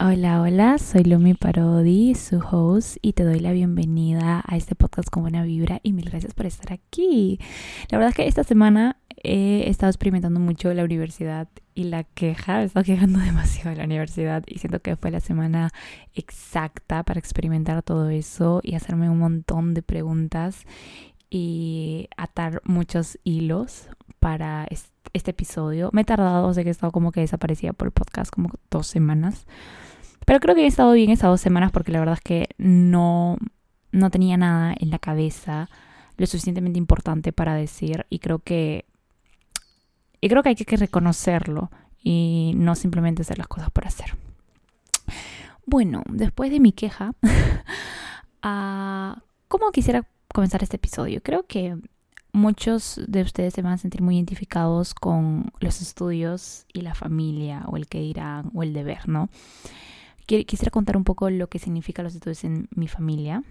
Hola, hola, soy Lumi Parodi, su host, y te doy la bienvenida a este podcast con buena vibra y mil gracias por estar aquí. La verdad es que esta semana he estado experimentando mucho la universidad y la queja, he estado quejando demasiado de la universidad y siento que fue la semana exacta para experimentar todo eso y hacerme un montón de preguntas y atar muchos hilos para este episodio. Me he tardado, sé que he estado como que desaparecida por el podcast como dos semanas. Pero creo que he estado bien estas dos semanas porque la verdad es que no, no tenía nada en la cabeza lo suficientemente importante para decir y creo que y creo que hay que reconocerlo y no simplemente hacer las cosas por hacer. Bueno, después de mi queja, uh, ¿cómo quisiera comenzar este episodio? Creo que muchos de ustedes se van a sentir muy identificados con los estudios y la familia o el que dirán o el deber, ¿no? Quisiera contar un poco lo que significa los estudios en mi familia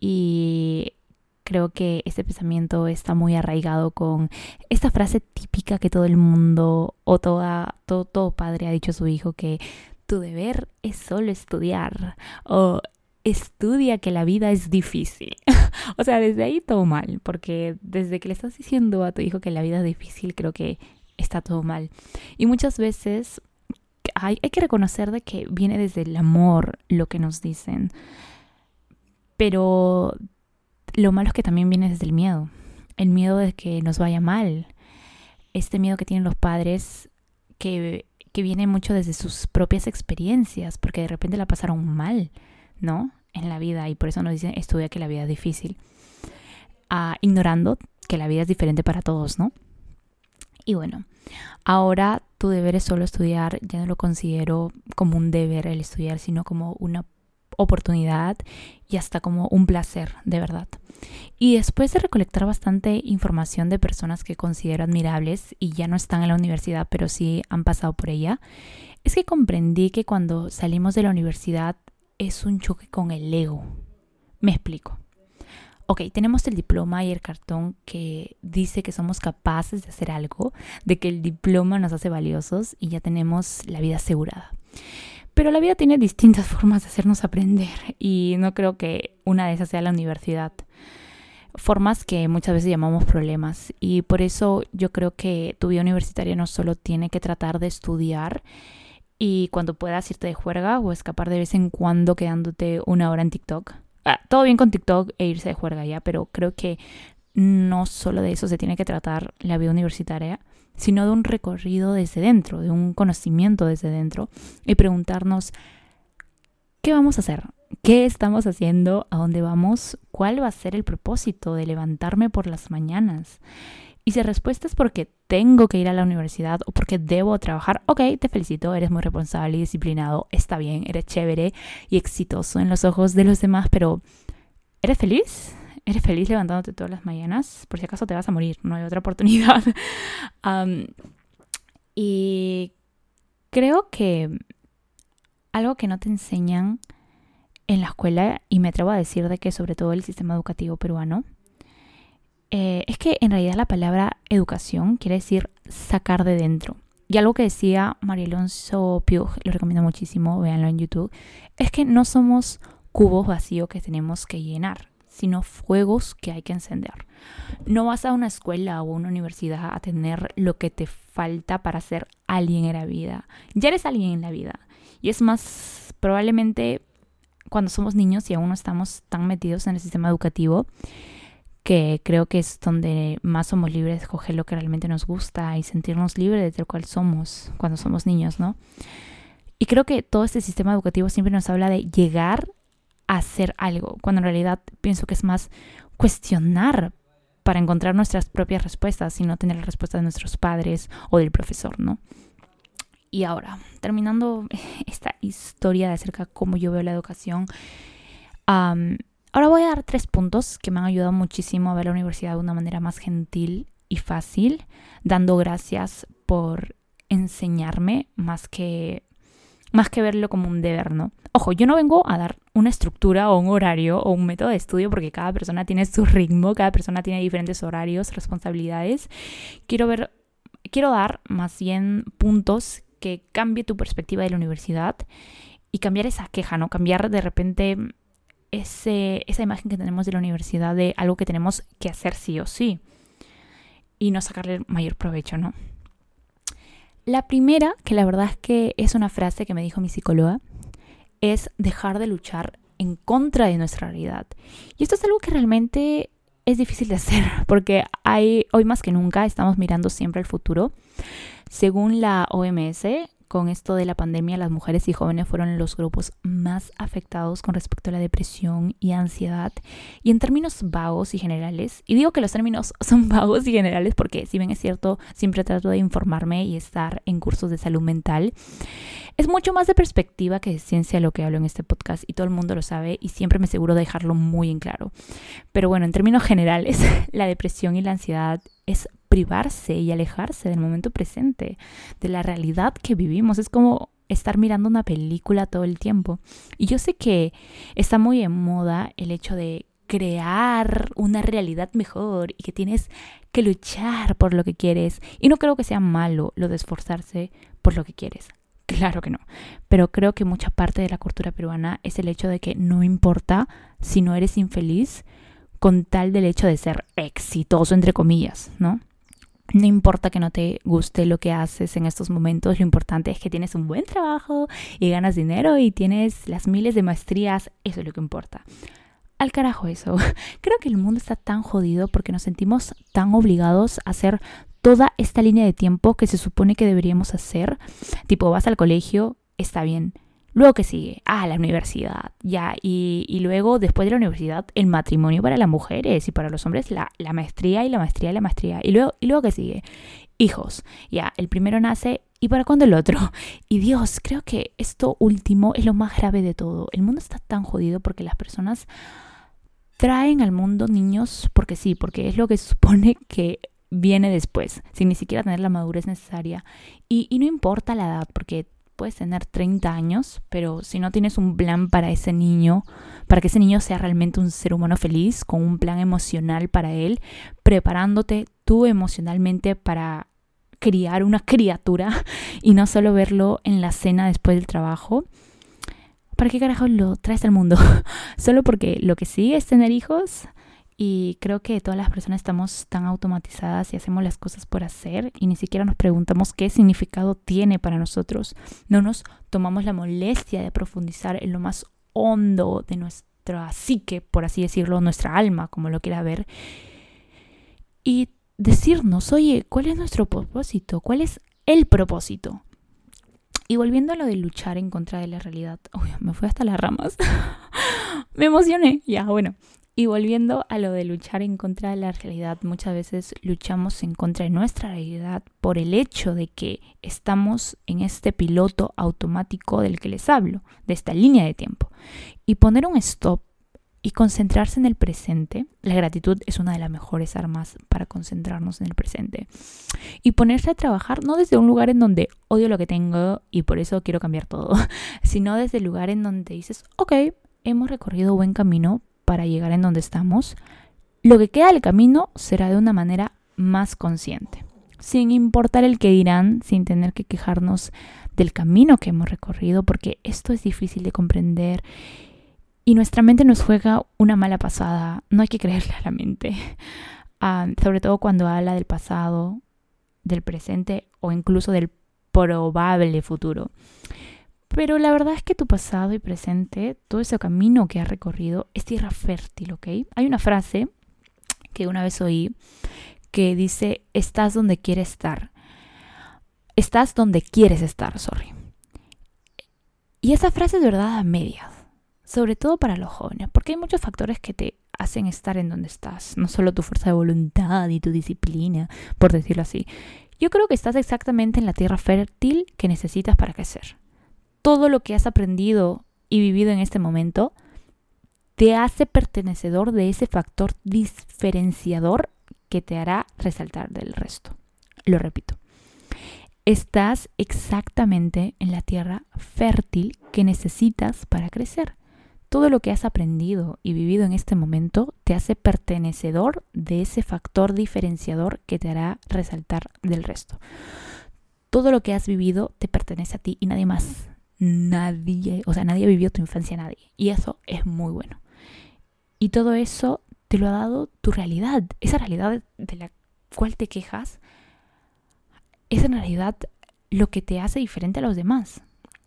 y creo que este pensamiento está muy arraigado con esta frase típica que todo el mundo o toda, todo, todo padre ha dicho a su hijo que tu deber es solo estudiar o estudia que la vida es difícil. o sea, desde ahí todo mal, porque desde que le estás diciendo a tu hijo que la vida es difícil, creo que está todo mal. Y muchas veces hay, que reconocer de que viene desde el amor lo que nos dicen. Pero lo malo es que también viene desde el miedo. El miedo de que nos vaya mal. Este miedo que tienen los padres que, que viene mucho desde sus propias experiencias, porque de repente la pasaron mal, ¿no? En la vida y por eso nos dicen estudia que la vida es difícil. Ah, ignorando que la vida es diferente para todos, ¿no? Y bueno, ahora tu deber es solo estudiar, ya no lo considero como un deber el estudiar, sino como una oportunidad y hasta como un placer, de verdad. Y después de recolectar bastante información de personas que considero admirables y ya no están en la universidad, pero sí han pasado por ella, es que comprendí que cuando salimos de la universidad es un choque con el ego. Me explico ok, tenemos el diploma y el cartón que dice que somos capaces de hacer algo, de que el diploma nos hace valiosos y ya tenemos la vida asegurada. Pero la vida tiene distintas formas de hacernos aprender y no creo que una de esas sea la universidad. Formas que muchas veces llamamos problemas y por eso yo creo que tu vida universitaria no solo tiene que tratar de estudiar y cuando puedas irte de juerga o escapar de vez en cuando quedándote una hora en TikTok, Ah, todo bien con TikTok e irse de juerga ya, pero creo que no solo de eso se tiene que tratar la vida universitaria, sino de un recorrido desde dentro, de un conocimiento desde dentro y preguntarnos, ¿qué vamos a hacer? ¿Qué estamos haciendo? ¿A dónde vamos? ¿Cuál va a ser el propósito de levantarme por las mañanas? Y si respuesta es porque tengo que ir a la universidad o porque debo trabajar, ok, te felicito, eres muy responsable y disciplinado, está bien, eres chévere y exitoso en los ojos de los demás, pero ¿eres feliz? ¿Eres feliz levantándote todas las mañanas? Por si acaso te vas a morir, no hay otra oportunidad. y creo que algo que no te enseñan en la escuela, y me atrevo a decir de que sobre todo el sistema educativo peruano, eh, es que en realidad la palabra educación quiere decir sacar de dentro. Y algo que decía María Alonso Piug, lo recomiendo muchísimo, véanlo en YouTube, es que no somos cubos vacíos que tenemos que llenar, sino fuegos que hay que encender. No vas a una escuela o una universidad a tener lo que te falta para ser alguien en la vida. Ya eres alguien en la vida. Y es más, probablemente cuando somos niños y aún no estamos tan metidos en el sistema educativo, que creo que es donde más somos libres de escoger lo que realmente nos gusta y sentirnos libres de cual somos cuando somos niños, ¿no? Y creo que todo este sistema educativo siempre nos habla de llegar a hacer algo, cuando en realidad pienso que es más cuestionar para encontrar nuestras propias respuestas y no tener la respuesta de nuestros padres o del profesor, ¿no? Y ahora, terminando esta historia de acerca de cómo yo veo la educación, Ahora voy a dar tres puntos que me han ayudado muchísimo a ver la universidad de una manera más gentil y fácil, dando gracias por enseñarme más que más que verlo como un deber, ¿no? Ojo, yo no vengo a dar una estructura o un horario o un método de estudio porque cada persona tiene su ritmo, cada persona tiene diferentes horarios, responsabilidades. Quiero ver quiero dar más bien puntos que cambie tu perspectiva de la universidad y cambiar esa queja, ¿no? Cambiar de repente esa imagen que tenemos de la universidad de algo que tenemos que hacer sí o sí y no sacarle mayor provecho, ¿no? La primera, que la verdad es que es una frase que me dijo mi psicóloga, es dejar de luchar en contra de nuestra realidad. Y esto es algo que realmente es difícil de hacer porque hay, hoy más que nunca estamos mirando siempre al futuro. Según la OMS, con esto de la pandemia, las mujeres y jóvenes fueron los grupos más afectados con respecto a la depresión y ansiedad. Y en términos vagos y generales, y digo que los términos son vagos y generales porque si bien es cierto, siempre trato de informarme y estar en cursos de salud mental, es mucho más de perspectiva que de ciencia lo que hablo en este podcast y todo el mundo lo sabe y siempre me aseguro de dejarlo muy en claro. Pero bueno, en términos generales, la depresión y la ansiedad es privarse y alejarse del momento presente, de la realidad que vivimos. Es como estar mirando una película todo el tiempo. Y yo sé que está muy en moda el hecho de crear una realidad mejor y que tienes que luchar por lo que quieres. Y no creo que sea malo lo de esforzarse por lo que quieres. Claro que no. Pero creo que mucha parte de la cultura peruana es el hecho de que no importa si no eres infeliz con tal del hecho de ser exitoso, entre comillas, ¿no? No importa que no te guste lo que haces en estos momentos, lo importante es que tienes un buen trabajo y ganas dinero y tienes las miles de maestrías, eso es lo que importa. Al carajo eso. Creo que el mundo está tan jodido porque nos sentimos tan obligados a hacer toda esta línea de tiempo que se supone que deberíamos hacer. Tipo, vas al colegio, está bien, Luego que sigue, ah, la universidad, ya, y, y, luego después de la universidad, el matrimonio para las mujeres y para los hombres, la, la maestría y la maestría y la maestría. Y luego, y luego que sigue, hijos, ya, el primero nace y para cuándo el otro. Y Dios, creo que esto último es lo más grave de todo. El mundo está tan jodido porque las personas traen al mundo niños porque sí, porque es lo que se supone que viene después, sin ni siquiera tener la madurez necesaria. Y, y no importa la edad, porque puedes tener 30 años, pero si no tienes un plan para ese niño, para que ese niño sea realmente un ser humano feliz, con un plan emocional para él, preparándote tú emocionalmente para criar una criatura y no solo verlo en la cena después del trabajo. ¿Para qué carajo lo traes al mundo? solo porque lo que sigue es tener hijos y creo que todas las personas estamos tan automatizadas y hacemos las cosas por hacer y ni siquiera nos preguntamos qué significado tiene para nosotros. No nos tomamos la molestia de profundizar en lo más hondo de nuestra psique, por así decirlo, nuestra alma, como lo quiera ver. Y decirnos, oye, ¿cuál es nuestro propósito? ¿Cuál es el propósito? Y volviendo a lo de luchar en contra de la realidad, uy, me fui hasta las ramas. me emocioné. Ya, bueno. Y volviendo a lo de luchar en contra de la realidad, muchas veces luchamos en contra de nuestra realidad por el hecho de que estamos en este piloto automático del que les hablo, de esta línea de tiempo. Y poner un stop y concentrarse en el presente, la gratitud es una de las mejores armas para concentrarnos en el presente. Y ponerse a trabajar no desde un lugar en donde odio lo que tengo y por eso quiero cambiar todo, sino desde el lugar en donde dices, ok, hemos recorrido buen camino, para llegar en donde estamos, lo que queda del camino será de una manera más consciente, sin importar el que dirán, sin tener que quejarnos del camino que hemos recorrido, porque esto es difícil de comprender y nuestra mente nos juega una mala pasada, no hay que creerle a la mente, ah, sobre todo cuando habla del pasado, del presente o incluso del probable futuro. Pero la verdad es que tu pasado y presente, todo ese camino que has recorrido, es tierra fértil, ¿ok? Hay una frase que una vez oí que dice, estás donde quieres estar. Estás donde quieres estar, sorry. Y esa frase es verdad a medias, sobre todo para los jóvenes, porque hay muchos factores que te hacen estar en donde estás, no solo tu fuerza de voluntad y tu disciplina, por decirlo así. Yo creo que estás exactamente en la tierra fértil que necesitas para crecer todo lo que has aprendido y vivido en este momento te hace pertenecedor de ese factor diferenciador que te hará resaltar del resto. Lo repito, estás exactamente en la tierra fértil que necesitas para crecer. Todo lo que has aprendido y vivido en este momento te hace pertenecedor de ese factor diferenciador que te hará resaltar del resto. Todo lo que has vivido te pertenece a ti y nadie más nadie, o sea, nadie vivió tu infancia, nadie. Y eso es muy bueno. Y todo eso te lo ha dado tu realidad, esa realidad de la cual te quejas, es en realidad lo que te hace diferente a los demás.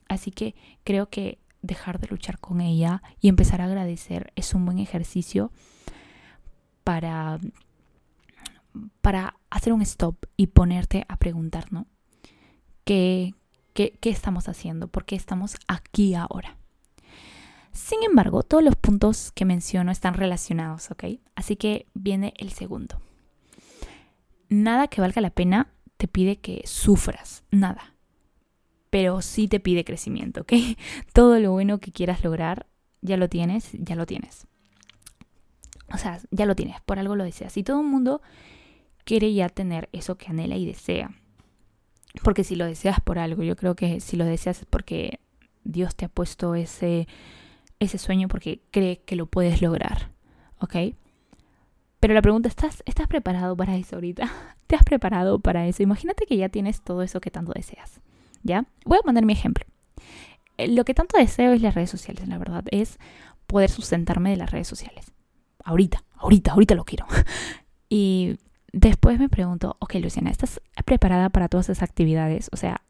Así que creo que dejar de luchar con ella y empezar a agradecer es un buen ejercicio para, para hacer un stop y ponerte a preguntar, ¿no? ¿Qué, qué, estamos haciendo? ¿Por qué estamos aquí ahora? Sin embargo, todos los puntos que menciono están relacionados, ¿ok? Así que viene el segundo. Nada que valga la pena te pide que sufras, nada. Pero sí te pide crecimiento, ¿ok? Todo lo bueno que quieras lograr, ya lo tienes, ya lo tienes. O sea, ya lo tienes, por algo lo deseas. Y todo el mundo quiere ya tener eso que anhela y desea. Porque si lo deseas por algo, yo creo que si lo deseas es porque Dios te ha puesto ese ese sueño porque cree que lo puedes lograr, ¿ok? Pero la pregunta, ¿estás, ¿estás preparado para eso ahorita? ¿Te has preparado para eso? Imagínate que ya tienes todo eso que tanto deseas, ¿ya? Voy a poner mi ejemplo. Eh, lo que tanto deseo es las redes sociales, la verdad, es poder sustentarme de las redes sociales. Ahorita, ahorita, ahorita lo quiero. Y después me pregunto, ok, Luciana, ¿estás preparada para todas esas actividades? O sea,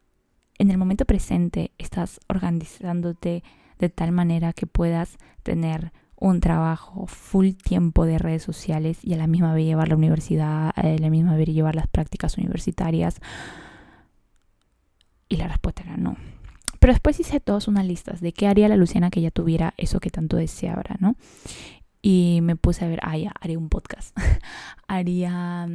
en el momento presente estás organizándote de tal manera que puedas tener un trabajo full tiempo de redes sociales y a la misma vez llevar la universidad, a la misma vez llevar las prácticas universitarias. Y la respuesta era no. Pero después hice todas unas listas de qué haría la Luciana que ya tuviera eso que tanto deseaba, ¿no? Y me puse a ver, ah, ya, haría un podcast. haría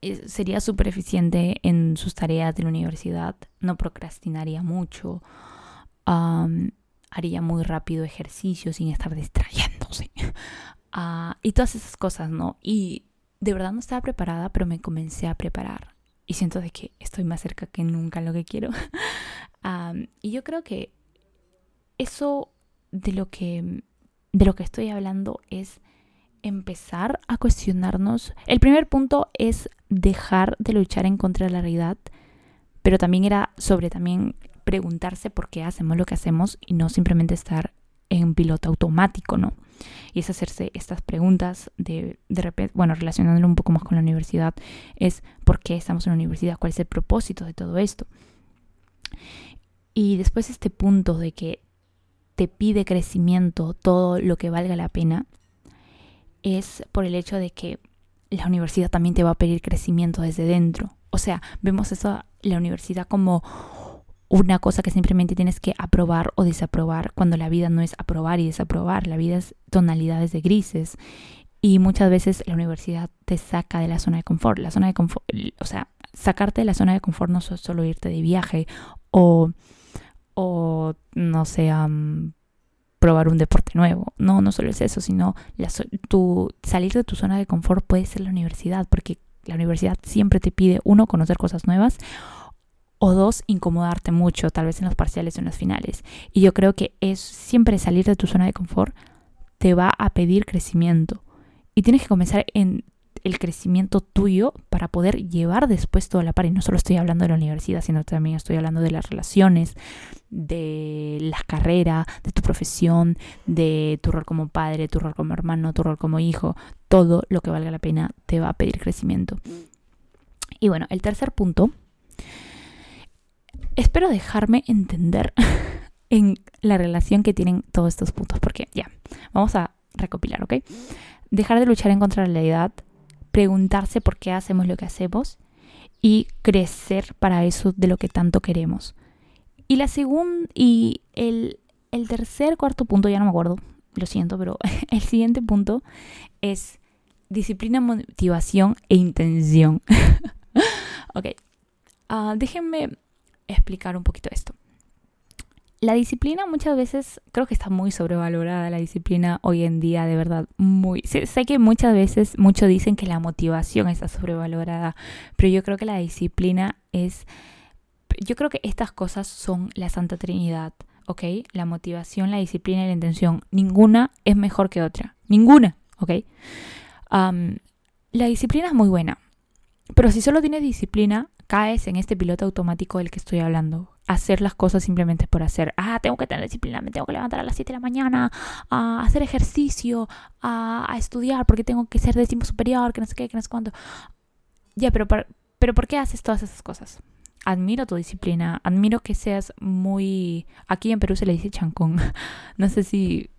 eh, sería súper eficiente en sus tareas de la universidad, no procrastinaría mucho, haría muy rápido ejercicio sin estar distrayéndose. Ah, y todas esas cosas, ¿no? Y de verdad no estaba preparada, pero me comencé a preparar. Y siento de que estoy más cerca que nunca a lo que quiero. y yo creo que eso de lo que, de lo que estoy hablando es empezar a cuestionarnos. El primer punto es dejar de luchar en contra de la realidad, pero también era sobre también preguntarse por qué hacemos lo que hacemos y no simplemente estar en piloto automático, ¿no? Y es hacerse estas preguntas de, de repente, bueno, relacionándolo un poco más con la universidad, es por qué estamos en la universidad, cuál es el propósito de todo esto. Y después este punto de que pide crecimiento todo lo que valga la pena, es por el hecho de que la universidad también te va a pedir crecimiento desde dentro. O sea, vemos eso, la universidad como una cosa que simplemente tienes que aprobar o desaprobar cuando la vida no es aprobar y desaprobar, la vida es tonalidades de grises y muchas veces la universidad te saca de la zona de confort. La zona de confort, o sea, sacarte de la zona de confort no es solo irte de viaje o, o no sé, probar un deporte nuevo. No, no solo es eso, sino tu, salir de tu zona de confort puede ser la universidad, porque la universidad siempre te pide, uno, conocer cosas nuevas o dos, incomodarte mucho, tal vez en los parciales o en los finales. Y yo creo que es siempre salir de tu zona de confort te va a pedir crecimiento. Y tienes que comenzar en el crecimiento tuyo para poder llevar después toda la par. Y no solo estoy hablando de la universidad, sino también estoy hablando de las relaciones, de la carrera, de tu profesión, de tu rol como padre, tu rol como hermano, tu rol como hijo. Todo lo que valga la pena te va a pedir crecimiento. Y bueno, el tercer punto espero dejarme entender en la relación que tienen todos estos puntos, porque ya, vamos a recopilar, ¿ok? Dejar de luchar en contra de la realidad, preguntarse por qué hacemos lo que hacemos y crecer para eso de lo que tanto queremos. Y la segunda, y el, tercer, cuarto punto, ya no me acuerdo, lo siento, pero el siguiente punto es disciplina, motivación e intención. ok, uh, déjenme explicar un poquito esto. La disciplina muchas veces creo que está muy sobrevalorada la disciplina hoy en día, de verdad, muy. Sé, que muchas veces muchos dicen que la motivación está sobrevalorada, pero yo creo que la disciplina es yo creo que estas cosas son la Santa Trinidad, ¿ok? La motivación, la disciplina y la intención. Ninguna es mejor que otra. Ninguna, ¿ok? la disciplina es muy buena, pero si solo tienes disciplina, caes en este piloto automático del que estoy hablando, hacer las cosas simplemente por hacer. Ah, tengo que tener disciplina, me tengo que levantar a las 7 de la mañana, a hacer ejercicio, a, estudiar porque tengo que ser décimo superior, que no sé qué, que no sé cuánto. Ya, pero, pero ¿por qué haces todas esas cosas? Admiro tu disciplina, admiro que seas muy... Aquí en Perú se le dice chancón. No sé si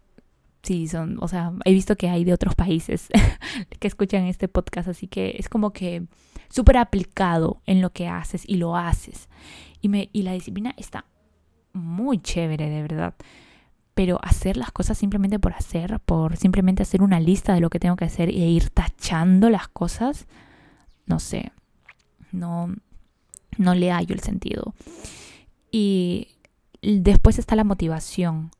sí, son, o sea, he visto que hay de otros países que escuchan este podcast, así que es como que súper aplicado en lo que haces y lo haces. Y, me, y la disciplina está muy chévere, de verdad. Pero hacer las cosas simplemente por hacer, por simplemente hacer una lista de lo que tengo que hacer e ir tachando las cosas, no sé, no, no le hallo el sentido. Y después está la motivación.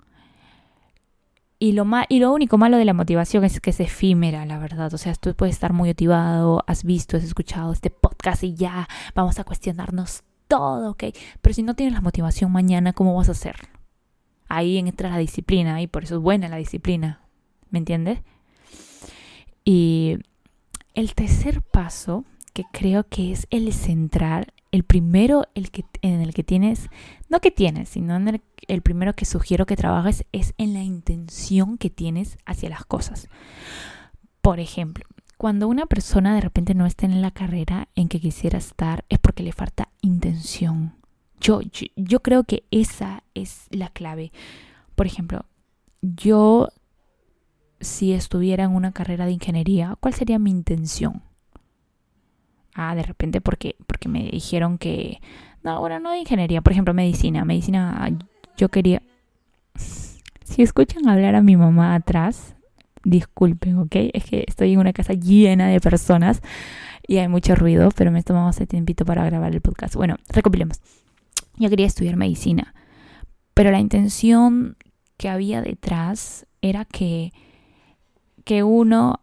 Y lo, y lo único malo de la motivación es que es efímera, la verdad. O sea, tú puedes estar muy motivado, has visto, has escuchado este podcast y ya vamos a cuestionarnos todo, ¿ok? Pero si no tienes la motivación mañana, ¿cómo vas a hacer? Ahí entra la disciplina y por eso es buena la disciplina. ¿Me entiendes? Y el tercer paso, que creo que es el central, el primero el que, en el que tienes, no que tienes, sino en el, primero que sugiero que trabajes es en la intención que tienes hacia las cosas. Por ejemplo, cuando una persona de repente no está en la carrera en que quisiera estar, es porque le falta intención. Yo, yo creo que esa es la clave. Por ejemplo, yo si estuviera en una carrera de ingeniería, ¿cuál sería mi intención? Ah, de repente porque, porque me dijeron que, no, bueno, no de ingeniería, por ejemplo, medicina, medicina, yo quería, si escuchan hablar a mi mamá atrás, disculpen, ¿ok? Es que estoy en una casa llena de personas y hay mucho ruido, pero me tomamos ese tiempito para grabar el podcast. Bueno, recopilemos. Yo quería estudiar medicina, pero la intención que había detrás era que, que uno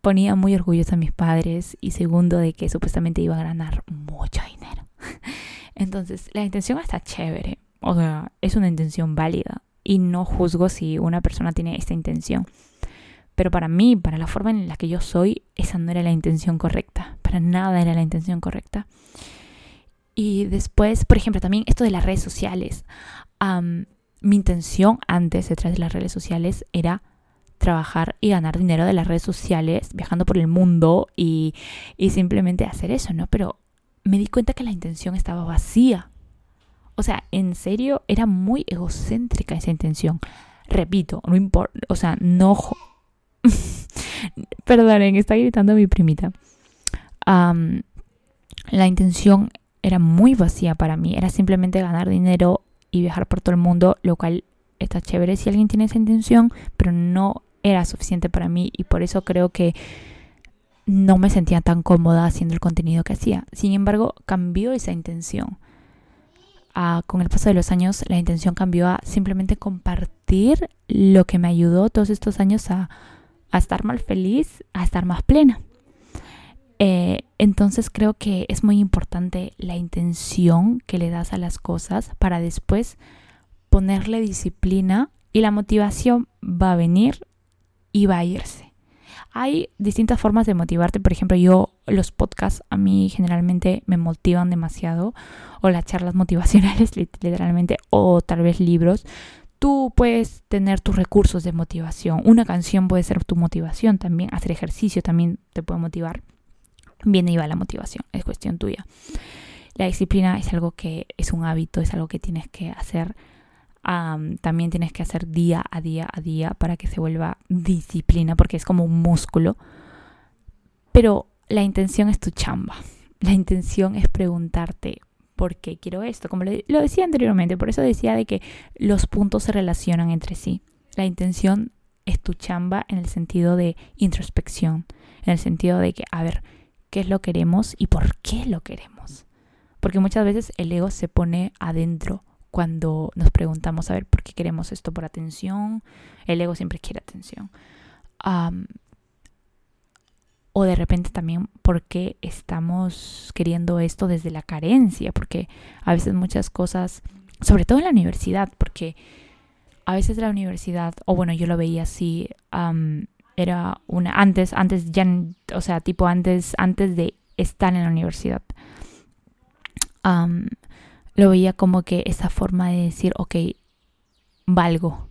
ponía muy orgullosa a mis padres y segundo de que supuestamente iba a ganar mucho dinero. Entonces, la intención está chévere, o sea, es una intención válida y no juzgo si una persona tiene esta intención. Pero para mí, para la forma en la que yo soy, esa no era la intención correcta. Para nada era la intención correcta. Y después, por ejemplo, también esto de las redes sociales. mi intención antes, detrás de las redes sociales, era trabajar y ganar dinero de las redes sociales, viajando por el mundo y, simplemente hacer eso, ¿no? Pero me di cuenta que la intención estaba vacía. O sea, en serio, era muy egocéntrica esa intención. Repito, no importa, o sea, no... Perdonen, está gritando mi primita. la intención era muy vacía para mí, era simplemente ganar dinero y viajar por todo el mundo, lo cual está chévere si alguien tiene esa intención, pero no era suficiente para mí y por eso creo que no me sentía tan cómoda haciendo el contenido que hacía. Sin embargo, cambió esa intención. Ah, con el paso de los años, la intención cambió a simplemente compartir lo que me ayudó todos estos años a, estar más feliz, a estar más plena. Eh, entonces creo que es muy importante la intención que le das a las cosas para después ponerle disciplina y la motivación va a venir y va a irse. Hay distintas formas de motivarte, por ejemplo, yo los podcasts a mí generalmente me motivan demasiado, o las charlas motivacionales literalmente, o tal vez libros. Tú puedes tener tus recursos de motivación. Una canción puede ser tu motivación también. Hacer ejercicio también te puede motivar. Viene y va la motivación, es cuestión tuya. La disciplina es algo que es un hábito, es algo que tienes que hacer también tienes que hacer día a día a día para que se vuelva disciplina, porque es como un músculo. Pero la intención es tu chamba. La intención es preguntarte por qué quiero esto. Como lo decía anteriormente, por eso decía de que los puntos se relacionan entre sí. La intención es tu chamba en el sentido de introspección, en el sentido de que, a ver, ¿qué es lo que queremos y por qué lo queremos? Porque muchas veces el ego se pone adentro cuando nos preguntamos, a ver, ¿por qué queremos esto? ¿Por atención? El ego siempre quiere atención. o de repente también, ¿por qué estamos queriendo esto desde la carencia? Porque a veces muchas cosas, sobre todo en la universidad, porque a veces la universidad, o bueno, yo lo veía así, era una, antes, antes ya, o sea, tipo antes, antes de estar en la universidad lo veía como que esa forma de decir, ok, valgo.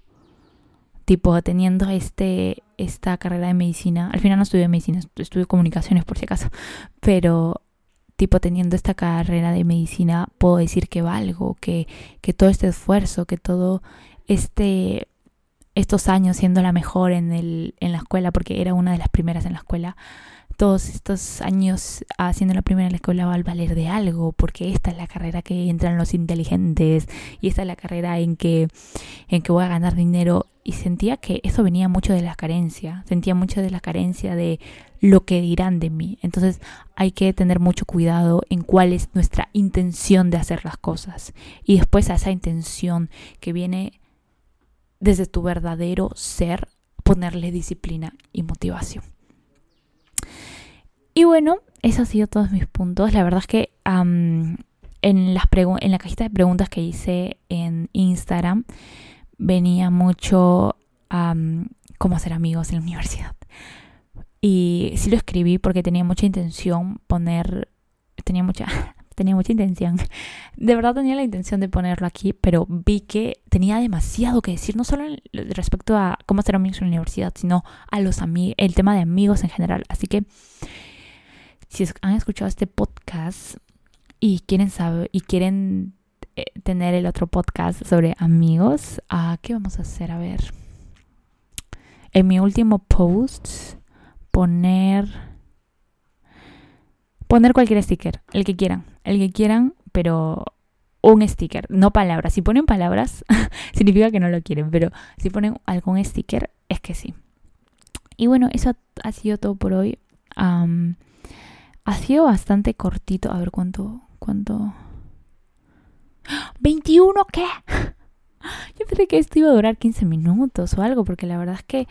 Tipo, teniendo este, esta carrera de medicina, al final no estudié medicina, estudié comunicaciones por si acaso, pero tipo teniendo esta carrera de medicina puedo decir que valgo, que, que todo este esfuerzo, que todo este estos años siendo la mejor en, el, en la escuela, porque era una de las primeras en la escuela, todos estos años haciendo la primera escuela va a valer de algo, porque esta es la carrera que entran los inteligentes y esta es la carrera en que, en que voy a ganar dinero. Y sentía que eso venía mucho de la carencia, sentía mucho de la carencia de lo que dirán de mí. Entonces hay que tener mucho cuidado en cuál es nuestra intención de hacer las cosas. Y después a esa intención que viene desde tu verdadero ser, ponerle disciplina y motivación. Bueno, esos han sido todos mis puntos. La verdad es que en, las en la cajita de preguntas que hice en Instagram venía mucho cómo hacer amigos en la universidad. Y sí lo escribí porque tenía mucha intención poner, tenía mucha, tenía mucha intención. De verdad tenía la intención de ponerlo aquí, pero vi que tenía demasiado que decir, no solo respecto a cómo hacer amigos en la universidad, sino a los amigos, el tema de amigos en general. Así que si han escuchado este podcast y quieren saber y quieren eh, tener el otro podcast sobre amigos, uh, ¿qué vamos a hacer? A ver. En mi último post poner poner cualquier sticker, el que quieran, el que quieran, pero un sticker, no palabras. Si ponen palabras, significa que no lo quieren, pero si ponen algún sticker, es que sí. Y bueno, eso ha sido todo por hoy. Ha sido bastante cortito. A ver cuánto. cuánto. ¿21 qué? Yo pensé que esto iba a durar 15 minutos o algo, porque la verdad es que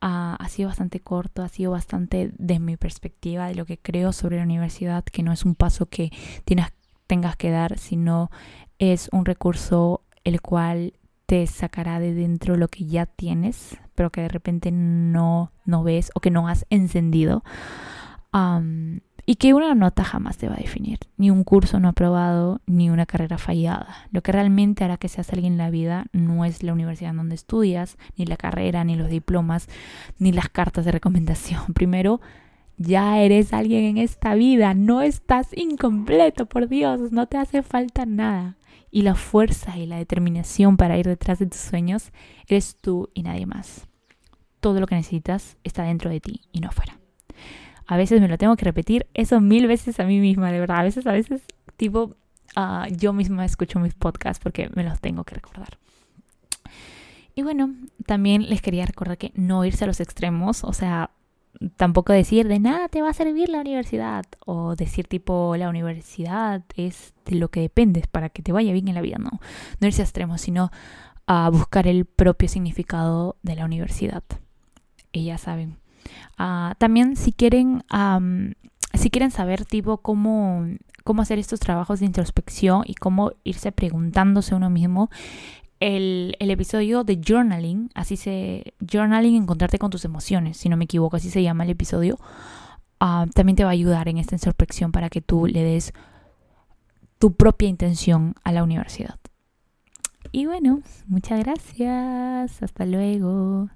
ha sido bastante corto, ha sido bastante de mi perspectiva, de lo que creo sobre la universidad, que no es un paso que tienes, tengas que dar, sino es un recurso el cual te sacará de dentro lo que ya tienes, pero que de repente no, no ves o que no has encendido. Y que una nota jamás te va a definir, ni un curso no aprobado, ni una carrera fallada. Lo que realmente hará que seas alguien en la vida no es la universidad donde estudias, ni la carrera, ni los diplomas, ni las cartas de recomendación. Primero, ya eres alguien en esta vida, no estás incompleto, por Dios, no te hace falta nada. Y la fuerza y la determinación para ir detrás de tus sueños eres tú y nadie más. Todo lo que necesitas está dentro de ti y no afuera. A veces me lo tengo que repetir eso mil veces a mí misma, de verdad. A veces, a veces, tipo, ah, yo misma escucho mis podcasts porque me los tengo que recordar. Y bueno, también les quería recordar que no irse a los extremos, o sea, tampoco decir de nada te va a servir la universidad o decir tipo la universidad es de lo que dependes para que te vaya bien en la vida, no, no irse a extremos, sino a buscar el propio significado de la universidad. Y ya saben, Ah, también si quieren, si quieren saber tipo cómo, cómo hacer estos trabajos de introspección y cómo irse preguntándose uno mismo, el, el, episodio de journaling, así se, journaling, encontrarte con tus emociones, si no me equivoco, así se llama el episodio, ah, también te va a ayudar en esta introspección para que tú le des tu propia intención a la universidad. Y bueno, muchas gracias, hasta luego.